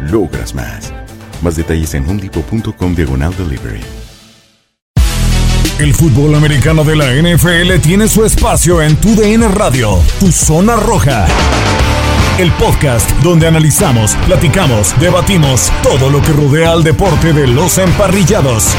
logras más. Más detalles en homedepot.com diagonal delivery. El fútbol americano de la NFL tiene su espacio en Tu DN Radio, Tu Zona Roja. El podcast donde analizamos, platicamos, debatimos todo lo que rodea al deporte de los emparrillados.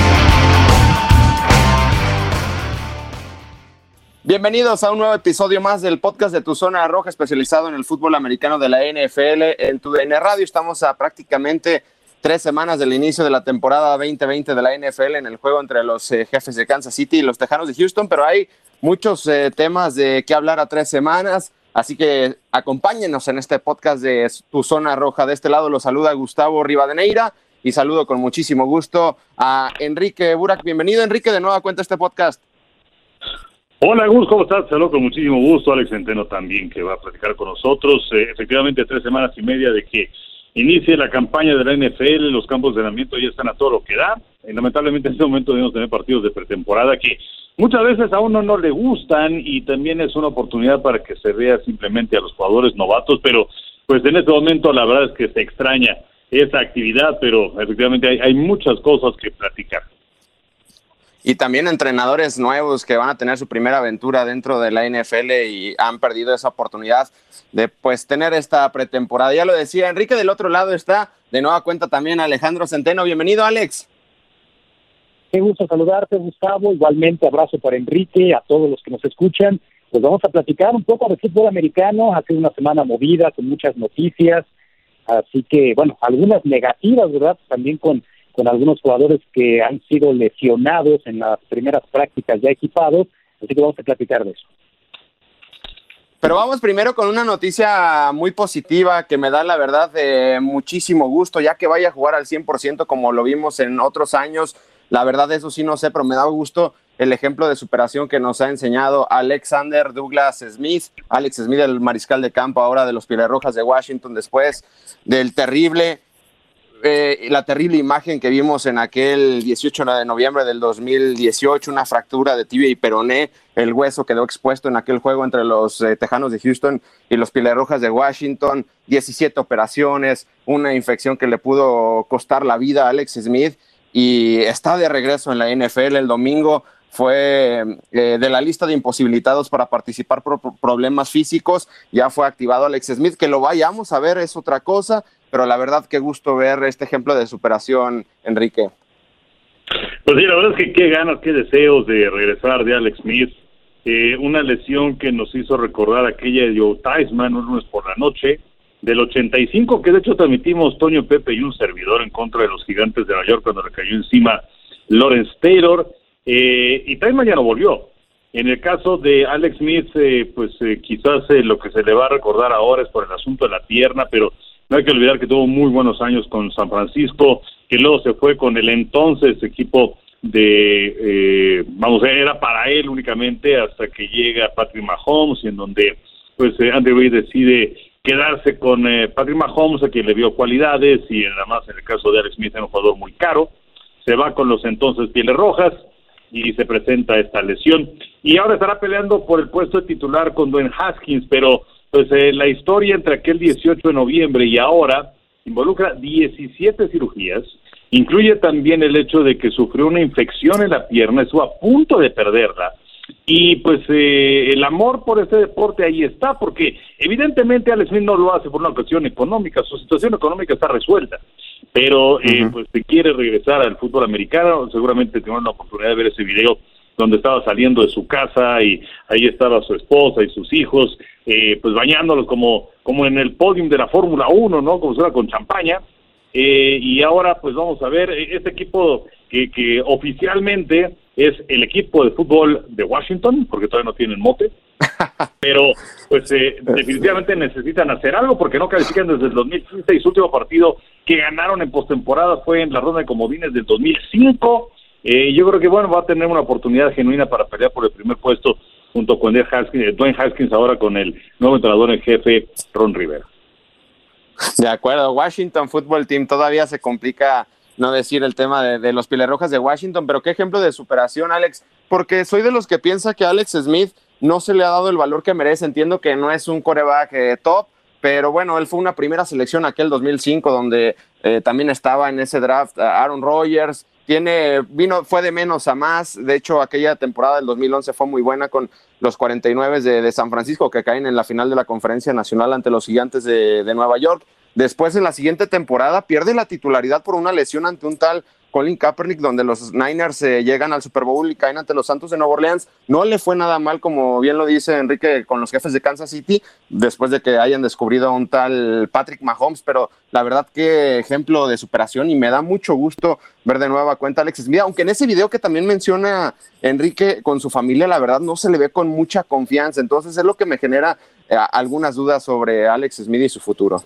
Bienvenidos a un nuevo episodio más del podcast de Tu Zona Roja, especializado en el fútbol americano de la NFL en Tu DN Radio. Estamos a prácticamente tres semanas del inicio de la temporada 2020 de la NFL en el juego entre los eh, jefes de Kansas City y los Tejanos de Houston, pero hay muchos eh, temas de qué hablar a tres semanas, así que acompáñenos en este podcast de Tu Zona Roja. De este lado los saluda Gustavo Rivadeneira y saludo con muchísimo gusto a Enrique Burak. Bienvenido Enrique de nuevo cuenta este podcast. Hola Gus, ¿cómo estás? Saludo con muchísimo gusto. Alex Centeno también que va a platicar con nosotros. Eh, efectivamente, tres semanas y media de que inicie la campaña de la NFL, los campos de entrenamiento ya están a todo lo que da. Y lamentablemente en este momento debemos tener partidos de pretemporada que muchas veces a uno no le gustan y también es una oportunidad para que se vea simplemente a los jugadores novatos, pero pues en este momento la verdad es que se extraña esa actividad, pero efectivamente hay, hay muchas cosas que platicar y también entrenadores nuevos que van a tener su primera aventura dentro de la NFL y han perdido esa oportunidad de pues tener esta pretemporada. Ya lo decía Enrique, del otro lado está de nueva cuenta también Alejandro Centeno. Bienvenido, Alex. Qué gusto saludarte, Gustavo. Igualmente abrazo para Enrique, a todos los que nos escuchan. Pues vamos a platicar un poco de fútbol americano. Ha sido una semana movida con muchas noticias. Así que, bueno, algunas negativas, ¿verdad? También con con algunos jugadores que han sido lesionados en las primeras prácticas ya equipados, así que vamos a platicar de eso. Pero vamos primero con una noticia muy positiva que me da la verdad de muchísimo gusto, ya que vaya a jugar al 100% como lo vimos en otros años. La verdad eso sí no sé, pero me da gusto el ejemplo de superación que nos ha enseñado Alexander Douglas Smith, Alex Smith, el mariscal de campo ahora de los Rojas de Washington, después del terrible eh, la terrible imagen que vimos en aquel 18 de noviembre del 2018, una fractura de tibia y peroné, el hueso quedó expuesto en aquel juego entre los eh, Tejanos de Houston y los Rojas de Washington, 17 operaciones, una infección que le pudo costar la vida a Alex Smith y está de regreso en la NFL el domingo fue eh, de la lista de imposibilitados para participar por problemas físicos, ya fue activado Alex Smith, que lo vayamos a ver es otra cosa, pero la verdad qué gusto ver este ejemplo de superación, Enrique. Pues sí, la verdad es que qué ganas, qué deseos de regresar de Alex Smith. Eh, una lesión que nos hizo recordar aquella de Joe Theismann, un lunes por la noche, del 85, que de hecho transmitimos Toño Pepe y un servidor en contra de los gigantes de Nueva York cuando le cayó encima Lawrence Taylor. Eh, y Theismann ya no volvió. En el caso de Alex Smith, eh, pues quizás lo que se le va a recordar ahora es por el asunto de la pierna, pero no hay que olvidar que tuvo muy buenos años con San Francisco, que luego se fue con el entonces equipo de, eh, vamos, era para él únicamente hasta que llega Patrick Mahomes, y en donde pues eh, Andy Reid decide quedarse con eh, Patrick Mahomes, a quien le vio cualidades, y además en el caso de Alex Smith era un jugador muy caro. se va con los entonces Pieles Rojas y se presenta esta lesión. Y ahora estará peleando por el puesto de titular con Dwayne Haskins, pero pues eh, la historia entre aquel 18 de noviembre y ahora involucra 17 cirugías, incluye también el hecho de que sufrió una infección en la pierna, estuvo a punto de perderla. Y pues eh, el amor por este deporte ahí está, porque evidentemente Alex Smith no lo hace por una cuestión económica, su situación económica está resuelta, pero eh, pues si quiere regresar al fútbol americano, seguramente tendrá la oportunidad de ver ese video donde estaba saliendo de su casa y ahí estaba su esposa y sus hijos, eh, pues bañándolos como, como en el podium de la Fórmula 1, ¿no? Como si fuera con champaña. Eh, y ahora pues vamos a ver este equipo que, que oficialmente es el equipo de fútbol de Washington, porque todavía no tienen mote, pero pues eh, definitivamente necesitan hacer algo porque no califican desde el 2015 y su último partido que ganaron en postemporada fue en la ronda de comodines del 2005. Eh, yo creo que bueno va a tener una oportunidad genuina para pelear por el primer puesto junto con Haskins, Dwayne Haskins ahora con el nuevo entrenador en jefe Ron Rivera. De acuerdo, Washington Football Team todavía se complica no decir el tema de, de los Rojas de Washington, pero qué ejemplo de superación, Alex, porque soy de los que piensa que Alex Smith no se le ha dado el valor que merece. Entiendo que no es un coreback eh, top, pero bueno, él fue una primera selección aquel 2005 donde eh, también estaba en ese draft Aaron Rodgers. Tiene, vino, fue de menos a más. De hecho, aquella temporada del 2011 fue muy buena con los 49 de, de San Francisco que caen en la final de la conferencia nacional ante los gigantes de Nueva York. Después, en la siguiente temporada, pierde la titularidad por una lesión ante un tal Colin Kaepernick, donde los Niners eh, llegan al Super Bowl y caen ante los Santos de Nueva Orleans. No le fue nada mal, como bien lo dice Enrique, con los jefes de Kansas City, después de que hayan descubrido a un tal Patrick Mahomes, pero la verdad que ejemplo de superación y me da mucho gusto ver de nueva cuenta a Alex Smith, aunque en ese video que también menciona Enrique con su familia, la verdad no se le ve con mucha confianza, entonces es lo que me genera eh, algunas dudas sobre Alex Smith y su futuro.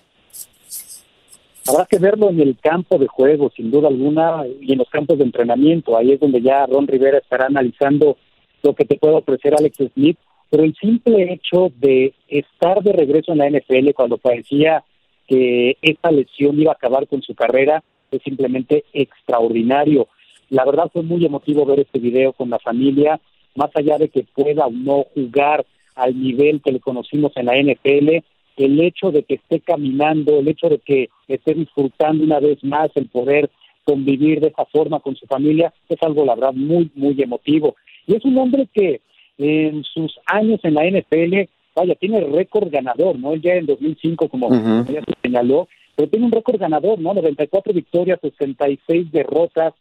Habrá que verlo en el campo de juego, sin duda alguna, y en los campos de entrenamiento. Ahí es donde ya Ron Rivera estará analizando lo que te puede ofrecer Alex Smith. Pero el simple hecho de estar de regreso en la NFL cuando parecía que esta lesión iba a acabar con su carrera es simplemente extraordinario. La verdad fue muy emotivo ver este video con la familia, más allá de que pueda o no jugar al nivel que le conocimos en la NFL, el hecho de que esté caminando, el hecho de que esté disfrutando una vez más el poder convivir de esa forma con su familia, es algo, la verdad, muy, muy emotivo. Y es un hombre que en sus años en la NFL, vaya, tiene récord ganador, ¿no? Él ya en 2005, como ya se señaló, pero tiene un récord ganador, ¿no? 94 victorias, 66 derrotas,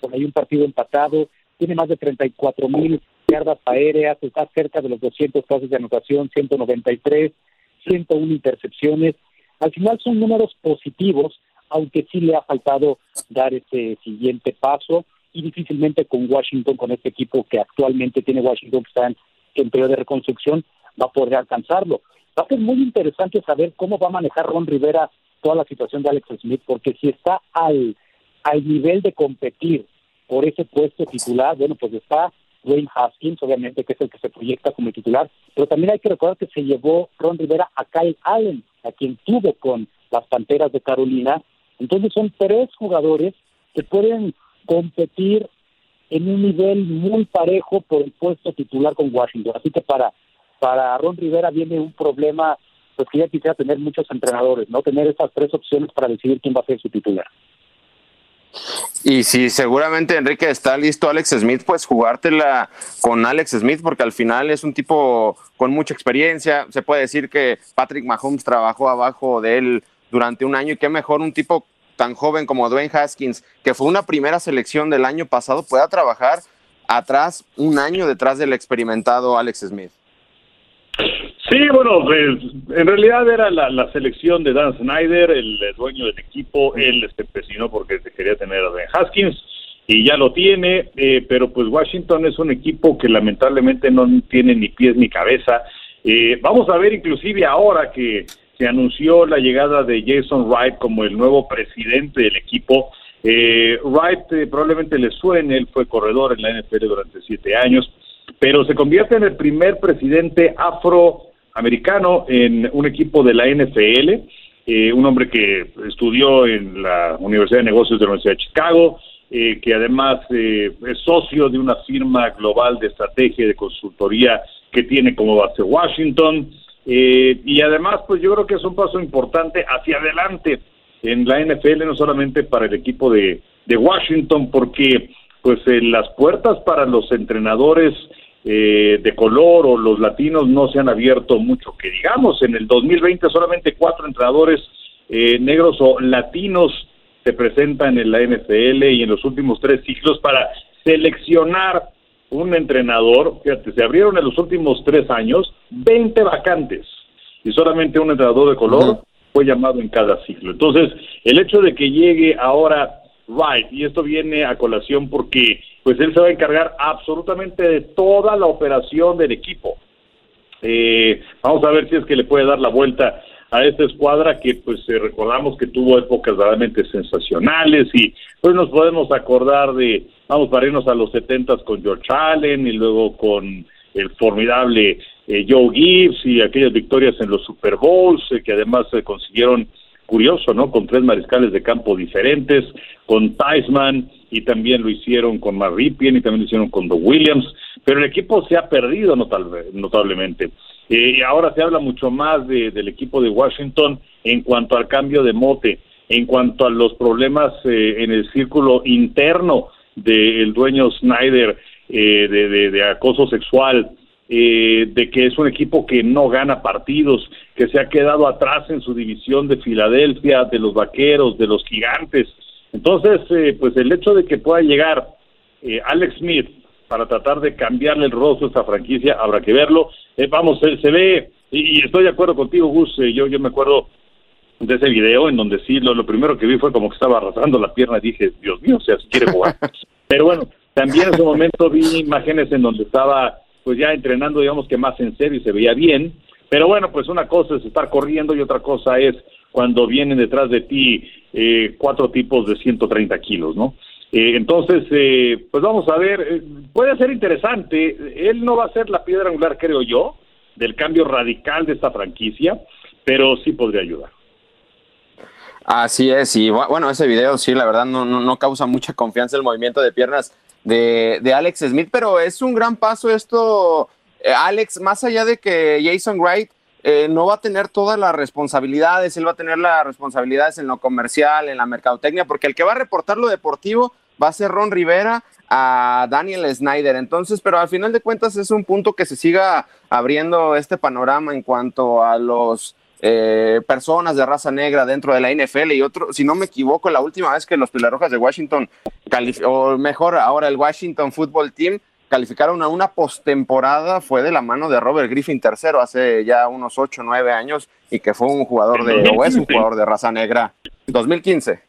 por ahí un partido empatado, tiene más de 34 mil yardas aéreas, está cerca de los 200 pases de anotación, 193, 101 intercepciones. Al final son números positivos, aunque sí le ha faltado dar ese siguiente paso y difícilmente con Washington, con este equipo que actualmente tiene Washington, que está en, periodo de reconstrucción, va a poder alcanzarlo. Va a ser muy interesante saber cómo va a manejar Ron Rivera toda la situación de Alex Smith, porque si está al, al nivel de competir por ese puesto titular, bueno, pues está Wayne Haskins, obviamente, que es el que se proyecta como titular, pero también hay que recordar que se llevó Ron Rivera a Kyle Allen, a quien tuvo con las Panteras de Carolina. Entonces son tres jugadores que pueden competir en un nivel muy parejo por el puesto titular con Washington. Así que para, para Ron Rivera viene un problema, pues que ya quisiera tener muchos entrenadores, ¿no? Tener esas tres opciones para decidir quién va a ser su titular. Y si seguramente Enrique está listo Alex Smith, pues jugártela con Alex Smith, porque al final es un tipo con mucha experiencia. Se puede decir que Patrick Mahomes trabajó abajo de él durante un año y qué mejor un tipo tan joven como Dwayne Haskins, que fue una primera selección del año pasado, pueda trabajar atrás, un año detrás del experimentado Alex Smith. Sí, bueno, pues, en realidad era la, selección de Dan Snyder, el, dueño del equipo, él se empecinó porque se quería tener a Ben Haskins y ya lo tiene, eh, pero pues Washington es un equipo que lamentablemente no tiene ni pies ni cabeza. Eh, vamos a ver inclusive ahora que se anunció la llegada de Jason Wright como el nuevo presidente del equipo. Eh, Wright probablemente le suene, él fue corredor en la NFL durante siete años, pero se convierte en el primer presidente afro americano en un equipo de la NFL, eh, un hombre que estudió en la Universidad de Negocios de la Universidad de Chicago, eh, que además eh, es socio de una firma global de estrategia y de consultoría que tiene como base Washington. Eh, y además, pues yo creo que es un paso importante hacia adelante en la NFL, no solamente para el equipo de, de Washington, porque pues las puertas para los entrenadores de color o los latinos no se han abierto mucho, que digamos, en el 2020 solamente cuatro entrenadores negros o latinos se presentan en la NFL y en los últimos tres ciclos para seleccionar un entrenador. Fíjate, se abrieron en los últimos tres años 20 vacantes y solamente un entrenador de color fue llamado en cada ciclo. Entonces, el hecho de que llegue ahora Wright, y esto viene a colación porque pues él se va a encargar absolutamente de toda la operación del equipo. Eh, vamos a ver si es que le puede dar la vuelta a esta escuadra que pues eh, recordamos que tuvo épocas realmente sensacionales y pues nos podemos acordar de, vamos para irnos a los setentas con George Allen y luego con el formidable eh, Joe Gibbs y aquellas victorias en los Super Bowls eh, que además se consiguieron curioso, ¿no? Con tres mariscales de campo diferentes, con Theismann y también lo hicieron con Marripien y también lo hicieron con The Williams, pero el equipo se ha perdido notable, notablemente. Eh, ahora se habla mucho más de, del equipo de Washington en cuanto al cambio de mote, en cuanto a los problemas eh, en el círculo interno del dueño Snyder eh, de, de, acoso sexual, eh, de que es un equipo que no gana partidos, que se ha quedado atrás en su división de Filadelfia, de los Vaqueros, de los Gigantes. Entonces, eh, pues el hecho de que pueda llegar eh, Alex Smith para tratar de cambiarle el rostro a esta franquicia, habrá que verlo. Eh, vamos, se, ve, y, estoy de acuerdo contigo, Gus, eh, yo, yo me acuerdo de ese video en donde sí, lo, lo, primero que vi fue como que estaba arrastrando la pierna y dije, Dios mío, o sea, si quiere jugar. Pero bueno, también en ese momento vi imágenes en donde estaba pues ya entrenando, digamos que más en serio y se veía bien. Pero bueno, pues una cosa es estar corriendo y otra cosa es cuando vienen detrás de ti eh, cuatro tipos de 130 kilos, ¿no? Eh, entonces, eh, pues vamos a ver, eh, puede ser interesante, él no va a ser la piedra angular, creo yo, del cambio radical de esta franquicia, pero sí podría ayudar. Así es, y bueno, ese video sí, la verdad no, no, no causa mucha confianza el movimiento de piernas de, de, Alex Smith, pero es un gran paso esto, Alex, más allá de que Jason Wright eh, no va a tener todas las responsabilidades, él va a tener las responsabilidades en lo comercial, en la mercadotecnia, porque el que va a reportar lo deportivo va a ser Ron Rivera a Daniel Snyder. Entonces, pero al final de cuentas es un punto que se siga abriendo este panorama en cuanto a los eh, personas de raza negra dentro de la NFL y otro, si no me equivoco, la última vez que los Pilarrojas de Washington, o mejor ahora el Washington Football Team, calificaron a una postemporada fue de la mano de Robert Griffin tercero hace ya unos 8 o 9 años y que fue un jugador de, o es un jugador de raza negra. 2015.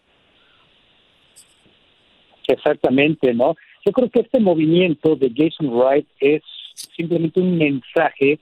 Exactamente, ¿no? Yo creo que este movimiento de Jason Wright es simplemente un mensaje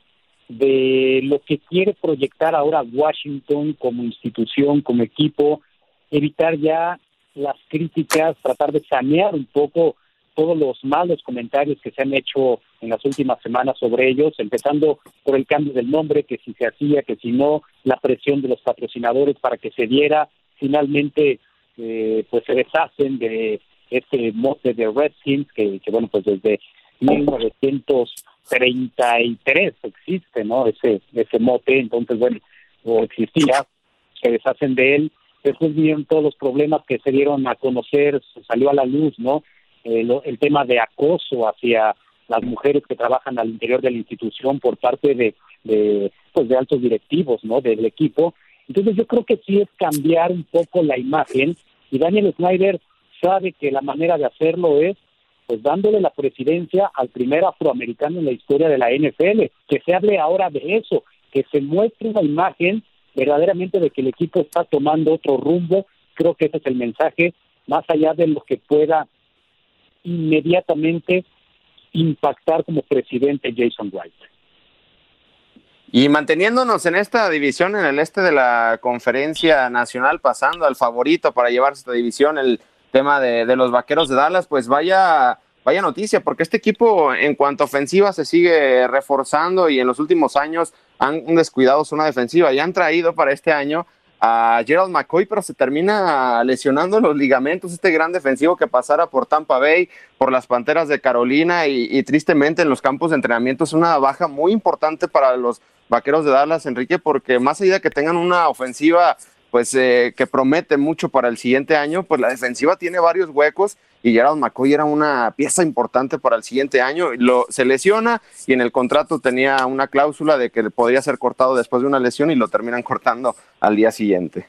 de lo que quiere proyectar ahora Washington como institución, como equipo, evitar ya las críticas, tratar de sanear un poco todos los malos comentarios que se han hecho en las últimas semanas sobre ellos, empezando por el cambio del nombre, que si se hacía, que si no, la presión de los patrocinadores para que se diera, finalmente eh, pues se deshacen de este mote de Redskins, que, bueno, pues desde 1933 existe, ¿no? Ese, ese mote, entonces bueno, o existía, se deshacen de él, después vienen todos los problemas que se dieron a conocer, salió a la luz, ¿no? El, tema de acoso hacia las mujeres que trabajan al interior de la institución por parte de, de, pues de altos directivos no del equipo. Entonces yo creo que sí es cambiar un poco la imagen. Y Daniel Snyder sabe que la manera de hacerlo es pues dándole la presidencia al primer afroamericano en la historia de la NFL que se hable ahora de eso que se muestre una imagen verdaderamente de que el equipo está tomando otro rumbo. Creo que ese es el mensaje más allá de lo que pueda inmediatamente impactar como presidente Jason White. Y manteniéndonos en esta división, en el este de la conferencia nacional, pasando al favorito para llevarse esta división, el tema de, los vaqueros de Dallas, pues vaya, vaya noticia, porque este equipo en cuanto a ofensiva se sigue reforzando y en los últimos años han descuidado zona defensiva y han traído para este año a Gerald McCoy, pero se termina lesionando los ligamentos, este gran defensivo que pasara por Tampa Bay, por las Panteras de Carolina y, tristemente en los campos de entrenamiento es una baja muy importante para los Vaqueros de Dallas, Enrique, porque más allá que tengan una ofensiva pues eh, que promete mucho para el siguiente año, pues la defensiva tiene varios huecos y Gerald McCoy era una pieza importante para el siguiente año. Lo, se lesiona y en el contrato tenía una cláusula de que podría ser cortado después de una lesión y lo terminan cortando al día siguiente.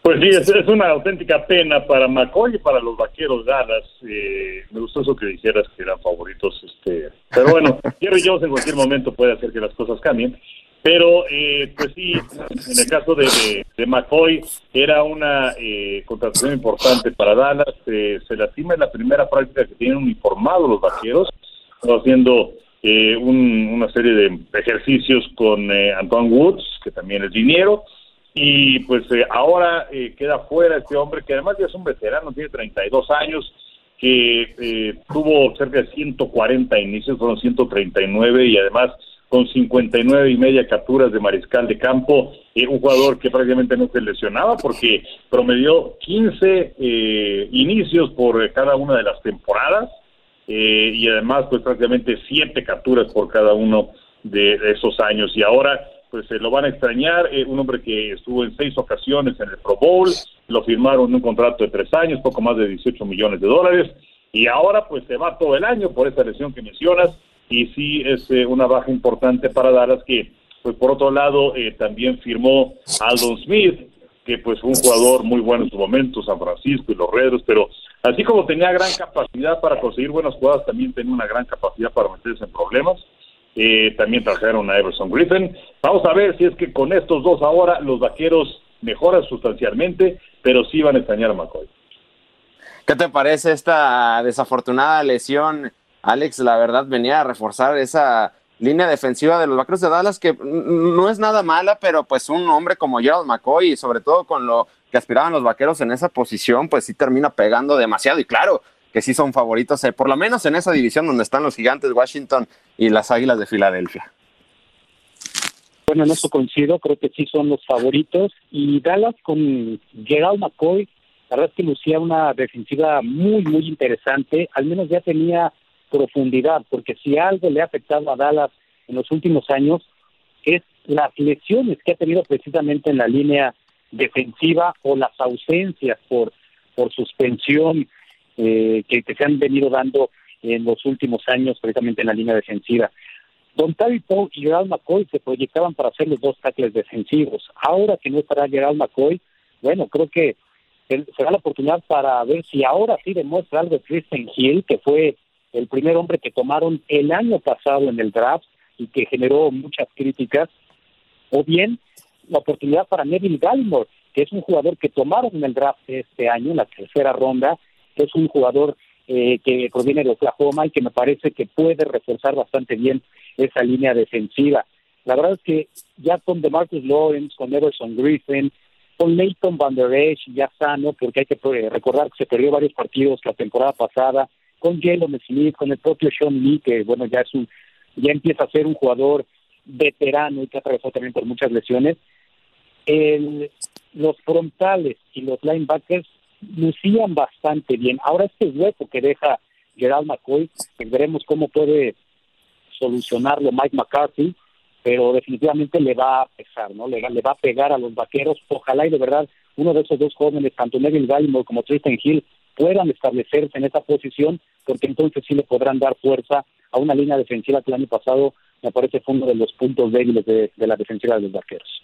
Pues sí, es, una auténtica pena para McCoy y para los vaqueros Dallas. Eh, me gustó eso que dijeras que eran favoritos. este Pero bueno, Jerry Jones en cualquier momento puede hacer que las cosas cambien. Pero, eh, pues sí, en el caso de, de, McCoy, era una eh, contratación importante para Dallas. Eh, se lastima en la primera práctica que tienen uniformados los vaqueros, haciendo eh, una serie de ejercicios con Antoine Woods, que también es dinero. Y pues ahora queda fuera este hombre, que además ya es un veterano, tiene 32 años, que tuvo cerca de 140 inicios, fueron 139 y además con 59 y media capturas de mariscal de campo, eh, un jugador que prácticamente no se lesionaba porque promedió 15 eh, inicios por cada una de las temporadas eh, y además pues prácticamente 7 capturas por cada uno de, esos años. Y ahora pues se lo van a extrañar, un hombre que estuvo en seis ocasiones en el Pro Bowl, lo firmaron en un contrato de tres años, poco más de 18 millones de dólares y ahora pues se va todo el año por esa lesión que mencionas y sí es eh, una baja importante para Dallas que pues por otro lado eh, también firmó Aldon Smith que pues fue un jugador muy bueno en su momento San Francisco y los Redros pero así como tenía gran capacidad para conseguir buenas jugadas también tenía una gran capacidad para meterse en problemas. Eh, también trajeron a Everson Griffin. Vamos a ver si es que con estos dos ahora los vaqueros mejoran sustancialmente pero sí van a extrañar a McCoy. ¿Qué te parece esta desafortunada lesión Alex, la verdad, venía a reforzar esa línea defensiva de los Vaqueros de Dallas, que no es nada mala, pero pues un hombre como Gerald McCoy, y sobre todo con lo que aspiraban los Vaqueros en esa posición, pues sí termina pegando demasiado. Y claro, que sí son favoritos, eh, por lo menos en esa división donde están los gigantes Washington y las Águilas de Filadelfia. Bueno, en eso coincido, creo que sí son los favoritos. Y Dallas con Gerald McCoy, la verdad es que lucía una defensiva muy, muy interesante. Al menos ya tenía profundidad, porque si algo le ha afectado a Dallas en los últimos años es las lesiones que ha tenido precisamente en la línea defensiva o las ausencias por, por suspensión eh, que, se han venido dando en los últimos años precisamente en la línea defensiva. Don Tavi Paul y Gerald McCoy se proyectaban para ser los dos tackles defensivos. Ahora que no estará Gerald McCoy, bueno, creo que será la oportunidad para ver si ahora sí demuestra algo Kristen Hill, que fue el primer hombre que tomaron el año pasado en el draft y que generó muchas críticas, o bien la oportunidad para Neville Gallimore, que es un jugador que tomaron en el draft este año, en la tercera ronda, que es un jugador eh, que proviene de Oklahoma y que me parece que puede reforzar bastante bien esa línea defensiva. La verdad es que ya con DeMarcus Lawrence, con Everson Griffin, con Leighton Van Der Esch ya sano, porque hay que eh, recordar que se perdió varios partidos la temporada pasada, con Jalen Smith, con el propio Sean Lee, que bueno, ya es un, ya empieza a ser un jugador veterano y que ha atravesado también por muchas lesiones. El, los frontales y los linebackers lucían bastante bien. Ahora este hueco que deja Gerald McCoy, pues veremos cómo puede solucionarlo Mike McCarthy, pero definitivamente le va a pesar, ¿no? Le, le va a pegar a los vaqueros. Ojalá y de verdad uno de esos dos jóvenes, tanto Neville Gallimore como Tristan Hill, puedan establecerse en esa posición, porque entonces sí le podrán dar fuerza a una línea defensiva que el año pasado me parece fue uno de los puntos débiles de, la defensiva de los vaqueros.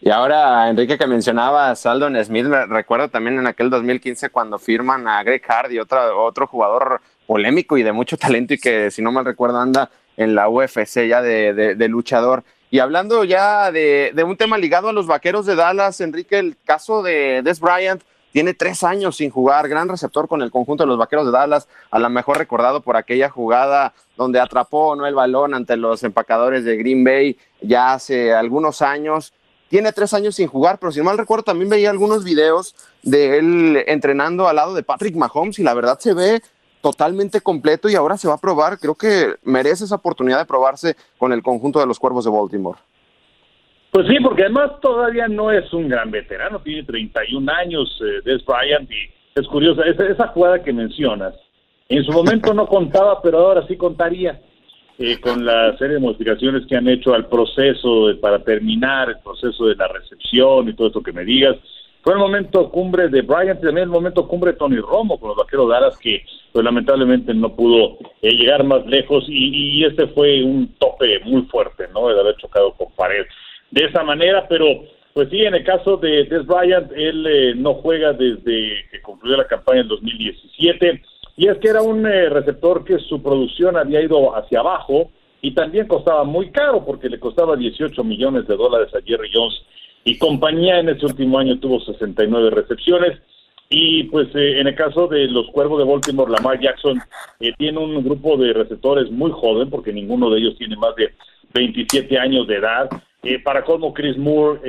Y ahora, Enrique, que mencionaba a Saldon Smith, me recuerdo también en aquel 2015 cuando firman a Greg Hardy, otro, otro jugador polémico y de mucho talento y que, si no mal recuerdo, anda en la UFC ya de, de, luchador. Y hablando ya de, de, un tema ligado a los vaqueros de Dallas, Enrique, el caso de Des Bryant, tiene tres años sin jugar, gran receptor con el conjunto de los Vaqueros de Dallas, a lo mejor recordado por aquella jugada donde atrapó ¿no? el balón ante los empacadores de Green Bay ya hace algunos años. Tiene tres años sin jugar, pero si mal recuerdo también veía algunos videos de él entrenando al lado de Patrick Mahomes y la verdad se ve totalmente completo y ahora se va a probar. Creo que merece esa oportunidad de probarse con el conjunto de los Cuervos de Baltimore. Pues sí, porque además todavía no es un gran veterano, tiene 31 años eh, Des Bryant y es curiosa, esa, esa jugada que mencionas, en su momento no contaba, pero ahora sí contaría. Eh, con la serie de modificaciones que han hecho al proceso para terminar el proceso de la recepción y todo esto que me digas. Fue el momento cumbre de Bryant y también el momento cumbre de Tony Romo con los vaqueros Dallas que pues lamentablemente no pudo eh, llegar más lejos y, y, este fue un tope muy fuerte, ¿no? De haber chocado con pared de esa manera, pero pues sí, en el caso de Des Bryant, él eh, no juega desde que concluyó la campaña en 2017 y es que era un eh, receptor que su producción había ido hacia abajo y también costaba muy caro porque le costaba 18 millones de dólares a Jerry Jones. Y compañía en ese último año tuvo 69 recepciones. Y pues eh, en el caso de los Cuervos de Baltimore, Lamar Jackson eh, tiene un grupo de receptores muy joven porque ninguno de ellos tiene más de 27 años de edad. Para colmo Chris Moore,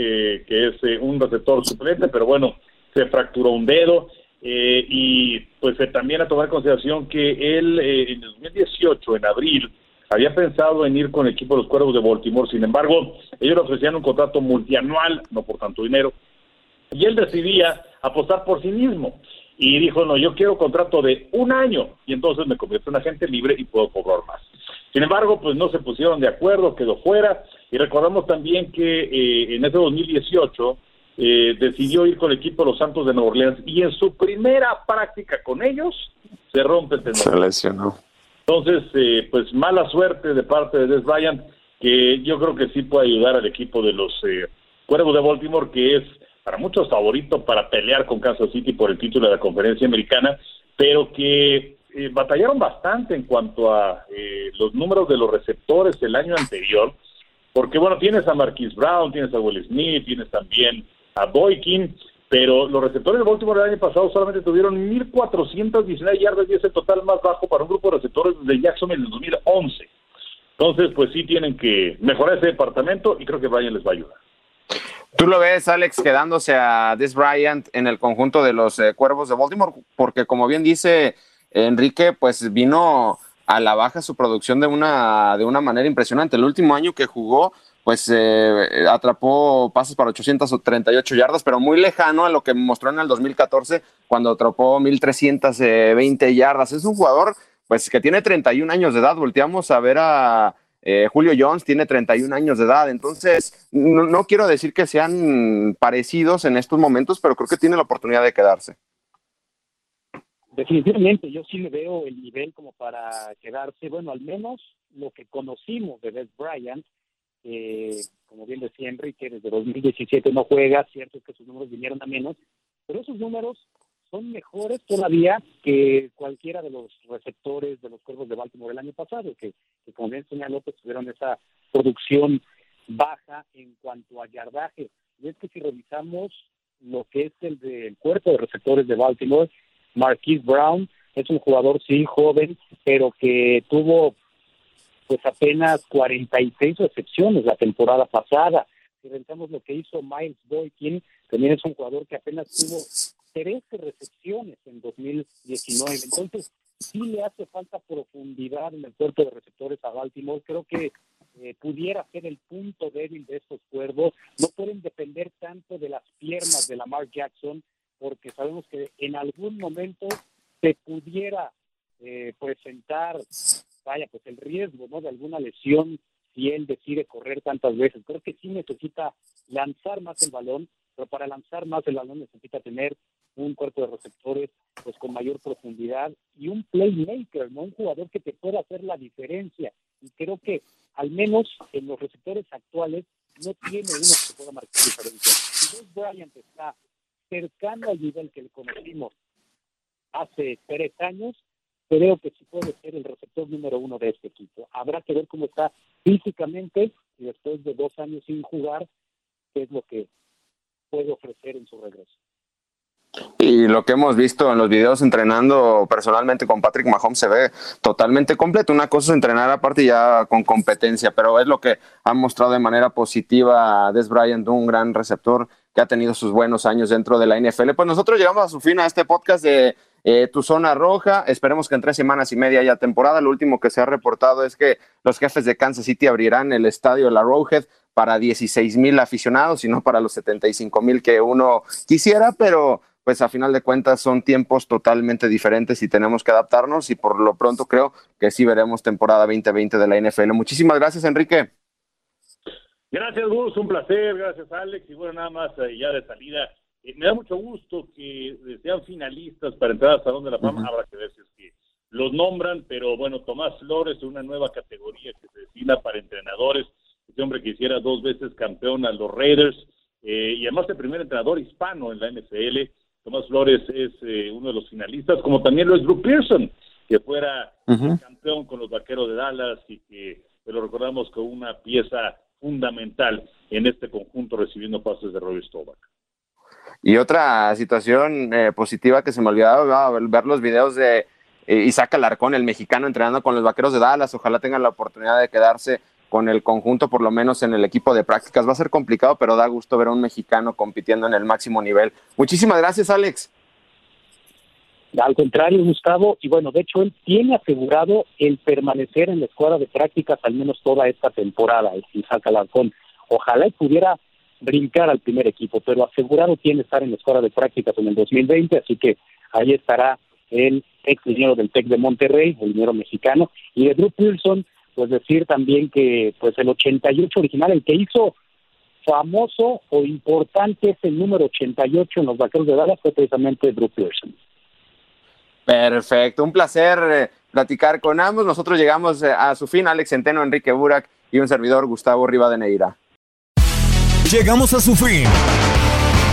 que es un receptor suplente, pero bueno, se fracturó un dedo. Eh, y pues eh, también a tomar en consideración que él eh, en el 2018, en abril, había pensado en ir con el equipo de los Cuervos de Baltimore, sin embargo, ellos le ofrecían un contrato multianual, no por tanto dinero, y él decidía apostar por sí mismo. Y dijo, no, yo quiero contrato de un año, y entonces me convierto en agente libre y puedo cobrar más. Sin embargo, pues no se pusieron de acuerdo, quedó fuera, y recordamos también que en ese 2018 eh, decidió ir con el equipo de los Santos de Nueva Orleans. Y en su primera práctica con ellos se rompe el tendón. Se Entonces, eh, pues mala suerte de parte de Des Bryant, que yo creo que sí puede ayudar al equipo de los eh, Cuervos de Baltimore, que es para muchos favorito para pelear con Kansas City por el título de la conferencia americana, pero que eh, batallaron bastante en cuanto a los números de los receptores el año anterior, porque bueno, tienes a Marquis Brown, tienes a Will Smith, tienes también a Boykin, pero los receptores de Baltimore el año pasado solamente tuvieron 1.419 yardas y es el total más bajo para un grupo de receptores de Jackson en el 2011. Entonces, pues sí tienen que mejorar ese departamento y creo que Brian les va a ayudar. ¿Tú lo ves, Alex, quedándose a Des Bryant en el conjunto de los eh, Cuervos de Baltimore? Porque como bien dice Enrique, pues vino a la baja su producción de una, de una manera impresionante. El último año que jugó, pues eh, atrapó pases para 838 yardas, pero muy lejano a lo que mostró en el 2014 cuando atrapó 1320 yardas. Es un jugador pues que tiene 31 años de edad. Volteamos a ver a eh, Julio Jones, tiene 31 años de edad. Entonces, no, no, quiero decir que sean parecidos en estos momentos, pero creo que tiene la oportunidad de quedarse. Definitivamente, yo sí le veo el nivel como para quedarse. Bueno, al menos lo que conocimos de Beth Bryant eh, como bien decía Enrique, desde 2017 no juega, cierto que sus números vinieron a menos, pero esos números son mejores todavía que cualquiera de los receptores de los cuervos de Baltimore el año pasado, que, como bien señaló, pues tuvieron esa producción baja en cuanto a yardaje. Y es que si revisamos lo que es el del cuerpo de receptores de Baltimore, Marquise Brown es un jugador, sí, joven, pero que tuvo pues apenas 46 recepciones la temporada pasada. Si rentamos lo que hizo Miles Boykin, también es un jugador que apenas tuvo 13 recepciones en 2019. Entonces, sí le hace falta profundidad en el cuerpo de receptores a Baltimore. Creo que eh, pudiera ser el punto débil de estos cuervos. No pueden depender tanto de las piernas de Lamar Jackson, porque sabemos que en algún momento se pudiera eh, presentar vaya, pues el riesgo, ¿no? De alguna lesión si él decide correr tantas veces. Creo que sí necesita lanzar más el balón, pero para lanzar más el balón necesita tener un cuerpo de receptores pues con mayor profundidad y un playmaker, ¿no? Un jugador que te pueda hacer la diferencia. Y creo que al menos en los receptores actuales no tiene uno que pueda marcar diferencia. Si Bryant está cercano al nivel que le conocimos hace tres años, creo que sí puede ser el receptor número uno de este equipo. Habrá que ver cómo está físicamente y después de dos años sin jugar, qué es lo que puede ofrecer en su regreso. Y lo que hemos visto en los videos entrenando personalmente con Patrick Mahomes se ve totalmente completo. Una cosa es entrenar aparte ya con competencia, pero es lo que ha mostrado de manera positiva Des Bryant, un gran receptor que ha tenido sus buenos años dentro de la NFL. Pues nosotros llegamos a su fin a este podcast de eh, tu zona roja. Esperemos que en tres semanas y media haya temporada. Lo último que se ha reportado es que los jefes de Kansas City abrirán el estadio La Rowhead para 16 mil aficionados, sino para los 75 mil que uno quisiera, pero pues a final de cuentas son tiempos totalmente diferentes y tenemos que adaptarnos y por lo pronto creo que sí veremos temporada 2020 de la NFL. Muchísimas gracias, Enrique. Gracias, Gus, un placer, gracias, Alex. Y bueno, nada más eh, ya de salida, eh, me da mucho gusto que sean finalistas para entrar al Salón de la Fama. Habrá que ver si es que los nombran, pero bueno, Tomás Flores, una nueva categoría que se destina para entrenadores. Este hombre que hiciera dos veces campeón a los Raiders eh, y además el primer entrenador hispano en la NFL Tomás Flores es eh, uno de los finalistas, como también lo es Drew Pearson, que fuera campeón con los Vaqueros de Dallas y que lo recordamos como una pieza fundamental en este conjunto recibiendo pases de Robbie Stovak. Y otra situación eh, positiva que se me olvidaba ver los videos de eh, Isaac Alarcón, el mexicano entrenando con los Vaqueros de Dallas. Ojalá tengan la oportunidad de quedarse con el conjunto, por lo menos en el equipo de prácticas. Va a ser complicado, pero da gusto ver a un mexicano compitiendo en el máximo nivel. Muchísimas gracias, Alex. Al contrario, Gustavo, y bueno, de hecho él tiene asegurado el permanecer en la escuadra de prácticas al menos toda esta temporada, el Isaac Alarcón. Ojalá pudiera brincar al primer equipo, pero asegurado tiene estar en la escuadra de prácticas en el 2020, así que ahí estará el ex dinero del TEC de Monterrey, el dinero mexicano, y de Drew Pearson, pues decir también que pues el 88 original, el que hizo famoso o importante ese número 88 en los vaqueros de Dallas fue precisamente Drew Pearson. Perfecto, un placer eh, platicar con ambos. Nosotros llegamos eh, a su fin, Alex Centeno, Enrique Burak y un servidor Gustavo Rivadeneira. Llegamos a su fin,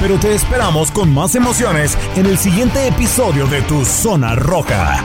pero te esperamos con más emociones en el siguiente episodio de Tu Zona Roja.